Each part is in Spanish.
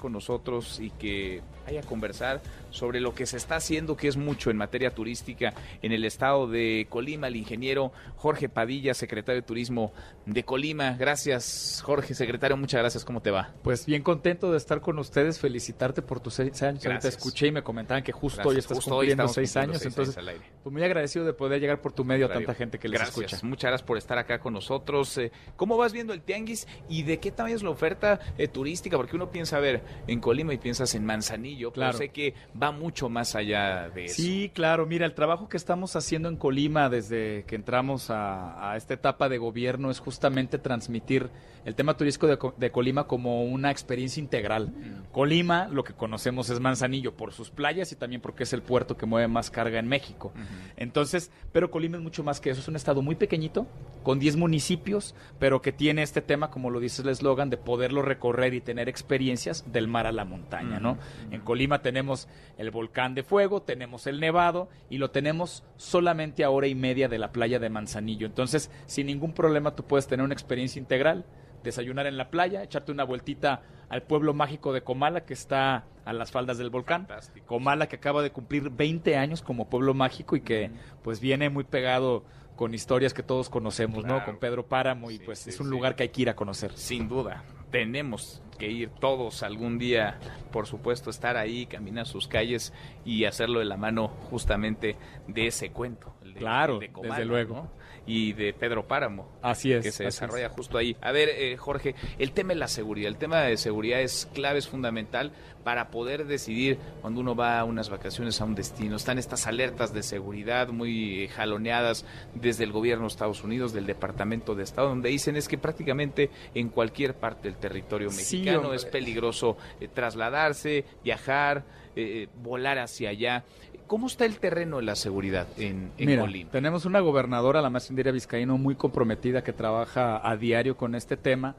Con nosotros y que haya conversar sobre lo que se está haciendo, que es mucho en materia turística en el estado de Colima. El ingeniero Jorge Padilla, secretario de Turismo de Colima. Gracias, Jorge, secretario. Muchas gracias. ¿Cómo te va? Pues bien contento de estar con ustedes, felicitarte por tus seis años. Ahorita Gracias. escuché y me comentaban que justo Gracias. hoy estás Justo cumpliendo seis años, seis entonces años al aire. pues muy agradecido de poder llegar por tu medio a tanta gente que les gracias. escucha. Muchas gracias por estar acá con nosotros. Eh, ¿Cómo vas viendo el tianguis y de qué tamaño es la oferta eh, turística? Porque uno piensa, a ver, en Colima y piensas en Manzanillo, pero Claro. sé que va mucho más allá de eso. Sí, claro. Mira, el trabajo que estamos haciendo en Colima desde que entramos a, a esta etapa de gobierno es justamente transmitir el tema turístico de, Co- de Colima como una experiencia integral. Colima, lo que conocemos es Manzanillo por sus playas y también porque es el puerto que mueve más carga en México. Entonces, pero Colima es mucho más que eso. Es un estado muy pequeñito, con 10 municipios, pero que tiene este tema, como lo dice el eslogan, de poderlo recorrer y tener experiencias del mar a la montaña, ¿no? En Colima tenemos el volcán de fuego, tenemos el nevado y lo tenemos solamente a hora y media de la playa de Manzanillo. Entonces, sin ningún problema tú puedes tener una experiencia integral, desayunar en la playa, echarte una vueltita al pueblo mágico de Comala que está a las faldas del volcán. Fantástico. Comala que acaba de cumplir 20 años como pueblo mágico y que pues viene muy pegado con historias que todos conocemos, ¿no? Con Pedro Páramo y Sí, pues sí, es un sí. lugar que hay que ir a conocer. Sin duda, tenemos que ir todos algún día, por supuesto, estar ahí, caminar sus calles y hacerlo de la mano justamente de ese cuento. el de- Claro, el de Comala, desde luego. ¿no? Y de Pedro Páramo. Así es. que se es. desarrolla justo ahí. A ver, eh, Jorge, el tema de la seguridad. El tema de seguridad es clave, es fundamental para poder decidir cuando uno va a unas vacaciones a un destino. Están estas alertas de seguridad muy eh, jaloneadas desde el gobierno de Estados Unidos, del Departamento de Estado, donde dicen es que prácticamente en cualquier parte del territorio mexicano es peligroso eh, trasladarse, viajar, eh, volar hacia allá. ¿Cómo está el terreno de la seguridad en, en Mira, Colima? tenemos una gobernadora, la maestra Indira Vizcaíno, muy comprometida que trabaja a diario con este tema.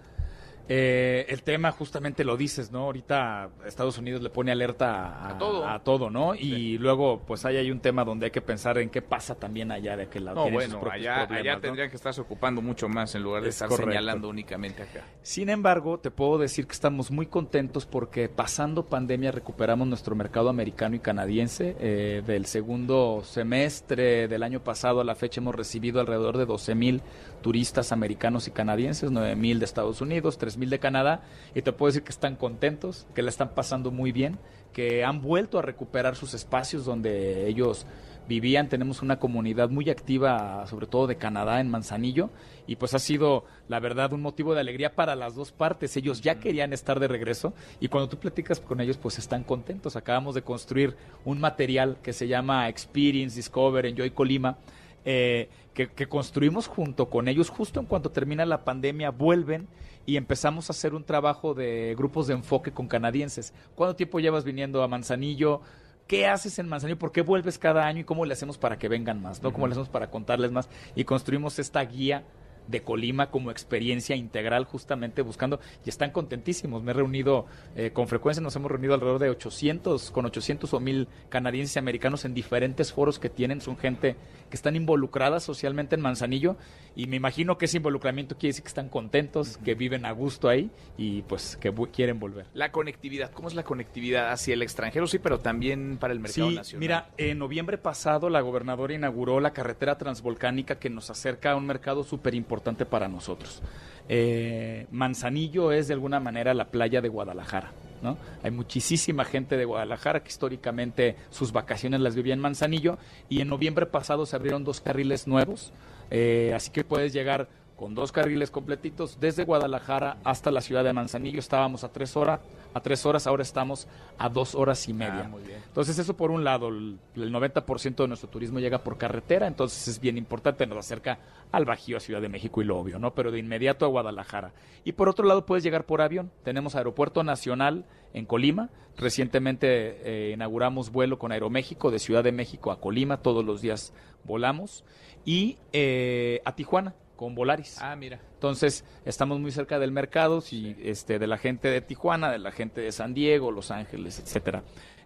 Eh, el tema justamente lo dices, ¿no? Ahorita Estados Unidos le pone alerta a, A todo. a todo, ¿no? Y luego, pues ahí hay un tema donde hay que pensar en qué pasa también allá de aquel lado. No, Tienen bueno, allá, allá ¿no? tendrían que estarse ocupando mucho más en lugar de Es estar correcto. señalando únicamente acá. Sin embargo, te puedo decir que estamos muy contentos porque pasando pandemia recuperamos nuestro mercado americano y canadiense. Eh, del segundo semestre del año pasado a la fecha hemos recibido alrededor de 12 mil turistas americanos y canadienses, 9 mil de Estados Unidos, 3 de Canadá. Y te puedo decir que están contentos, que la están pasando muy bien, que han vuelto a recuperar sus espacios donde ellos vivían. Tenemos una comunidad muy activa, sobre todo de Canadá, en Manzanillo, y pues ha sido, la verdad, un motivo de alegría para las dos partes. Ellos ya querían estar de regreso y cuando tú platicas con ellos, pues están contentos. Acabamos de construir un material que se llama Experience Discover Enjoy Colima. Eh, que, que construimos junto con ellos justo en cuanto termina la pandemia, vuelven y empezamos a hacer un trabajo de grupos de enfoque con canadienses. ¿Cuánto tiempo llevas viniendo a Manzanillo? ¿Qué haces en Manzanillo? ¿Por qué vuelves cada año y cómo le hacemos para que vengan más? ¿no? ¿Cómo le hacemos para contarles más? Y construimos esta guía de Colima como experiencia integral justamente buscando y están contentísimos. Me he reunido eh, con frecuencia, nos hemos reunido alrededor de 800, con 800 o 1000 canadienses y americanos en diferentes foros que tienen, son gente que están involucradas socialmente en Manzanillo y me imagino que ese involucramiento quiere decir que están contentos, que viven a gusto ahí y pues que quieren volver. La conectividad, ¿cómo es la conectividad hacia el extranjero? Sí, pero también para el mercado Sí, nacional. mira, en noviembre pasado la gobernadora inauguró la carretera transvolcánica que nos acerca a un mercado súper importante para nosotros. Eh, Manzanillo es de alguna manera la playa de Guadalajara. ¿no? Hay muchísima gente de Guadalajara que históricamente sus vacaciones las vivía en Manzanillo y en noviembre pasado se abrieron dos carriles nuevos, eh, así que puedes llegar con dos carriles completitos desde Guadalajara hasta la ciudad de Manzanillo. Estábamos a tres horas, a tres horas, ahora estamos a dos horas y media. Ah, muy bien. Entonces eso por un lado, el el 90% de nuestro turismo llega por carretera, entonces es bien importante, nos acerca al Bajío, a Ciudad de México y lo obvio, ¿no? Pero de inmediato a Guadalajara. Y por otro lado puedes llegar por avión. Tenemos Aeropuerto Nacional en Colima. Recientemente eh, inauguramos vuelo con Aeroméxico de Ciudad de México a Colima, todos los días volamos. Y eh, a Tijuana con Volaris. Ah, mira. Entonces, estamos muy cerca del mercado, y, este, de la gente de Tijuana, de la gente de San Diego, Los Ángeles, etcétera.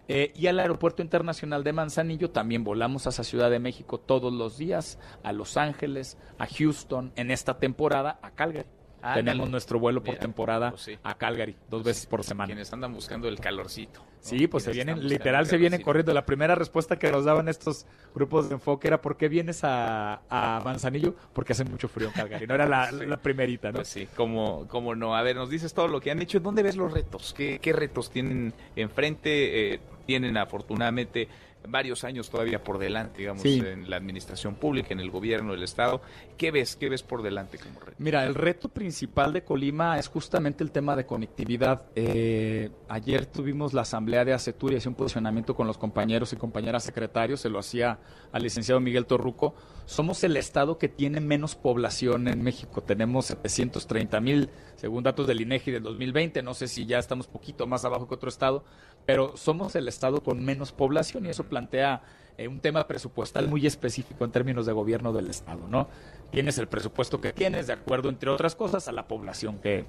Eh, y al Aeropuerto Internacional de Manzanillo también volamos hacia Ciudad de México todos los días, a Los Ángeles, a Houston, en esta temporada a Calgary. Tenemos nuestro vuelo por temporada pues a Calgary, dos veces por semana. Quienes andan buscando el calorcito. Sí, pues se vienen, literal se vienen corriendo. La primera respuesta que nos daban estos grupos de enfoque era ¿por qué vienes a, Manzanillo? Porque hace mucho frío en Calgary. No era la, primerita, ¿no? Pues sí, como, como no. A ver, nos dices todo lo que han hecho. ¿Dónde ves los retos? ¿Qué, qué retos tienen enfrente? Eh, tienen afortunadamente varios años todavía por delante, digamos, en la administración pública, en el gobierno del Estado. ¿Qué ves? ¿Qué ves por delante como reto? Mira, el reto principal de Colima es justamente el tema de conectividad. Eh, ayer tuvimos la asamblea de ACETUR y hacía un posicionamiento con los compañeros y compañeras secretarios, se lo hacía al licenciado Miguel Torruco. Somos el Estado que tiene menos población en México. Tenemos 730 mil, según datos del INEGI del 2020. No sé si ya estamos poquito más abajo que otro Estado, pero somos el Estado con menos población y eso plantea eh, un tema presupuestal muy específico en términos de gobierno del Estado, ¿no? Tienes el presupuesto que tienes, de acuerdo, entre otras cosas, a la población que,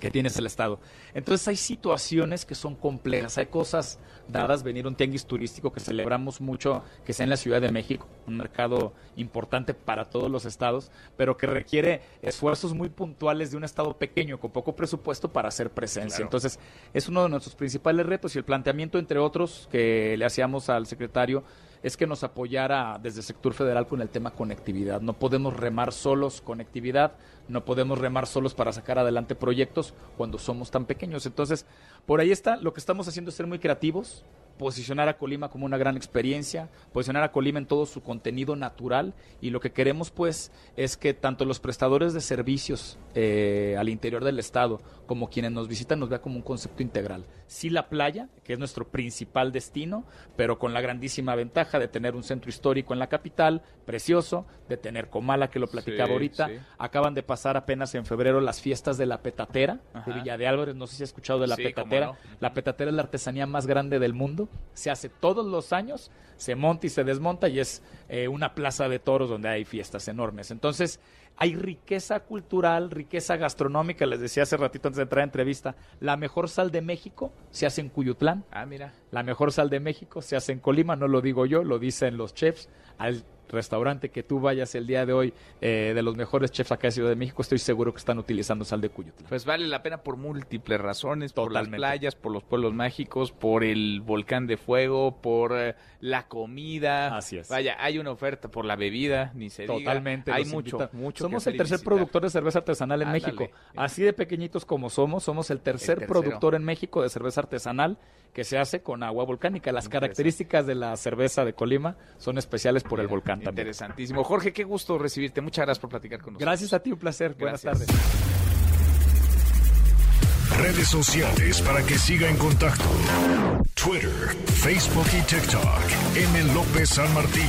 que tienes el Estado. Entonces hay situaciones que son complejas, hay cosas dadas, venir un tianguis turístico que celebramos mucho, que sea en la Ciudad de México, un mercado importante para todos los estados, pero que requiere esfuerzos muy puntuales de un estado pequeño, con poco presupuesto para hacer presencia. Entonces es uno de nuestros principales retos y el planteamiento, entre otros, que le hacíamos al secretario, es que nos apoyara desde el sector federal con el tema conectividad. No podemos remar solos conectividad, no podemos remar solos para sacar adelante proyectos cuando somos tan pequeños. Entonces, por ahí está, lo que estamos haciendo es ser muy creativos, posicionar a Colima como una gran experiencia, posicionar a Colima en todo su contenido natural y lo que queremos pues es que tanto los prestadores de servicios eh, al interior del estado como quienes nos visitan nos vea como un concepto integral. Sí la playa, que es nuestro principal destino, pero con la grandísima ventaja de tener un centro histórico en la capital, precioso, de tener Comala, que lo platicaba ahorita. Acaban de pasar apenas en febrero las fiestas de la petatera de Villa de Álvarez, no sé si has escuchado de la petatera. La petatera es la artesanía más grande del mundo se hace todos los años, se monta y se desmonta y es eh, una plaza de toros donde hay fiestas enormes. Entonces, hay riqueza cultural, riqueza gastronómica, les decía hace ratito antes de entrar a entrevista, la mejor sal de México se hace en Cuyutlán. Ah, mira. La mejor sal de México se hace en Colima, no lo digo yo, lo dicen los chefs. Al restaurante que tú vayas el día de hoy eh, de los mejores chefs acá de Ciudad de México, estoy seguro que están utilizando sal de Cuyutla. Pues vale la pena por múltiples razones, por las playas, por los pueblos mágicos, por el volcán de fuego, por eh, la comida. Así es. Vaya, hay una oferta por la bebida, ni se Totalmente. Hay mucho, mucho Somos el tercer productor de cerveza artesanal en México. Así de pequeñitos como somos, somos el tercer productor en México de cerveza artesanal que se hace con agua volcánica. Las características de la cerveza de Colima son especiales por el volcán también. Interesantísimo. Jorge, qué gusto recibirte. Muchas gracias por platicar con nosotros. Gracias a ti, un placer. Buenas tardes. Redes sociales para que siga en contacto: Twitter, Facebook y TikTok. M. López San Martín.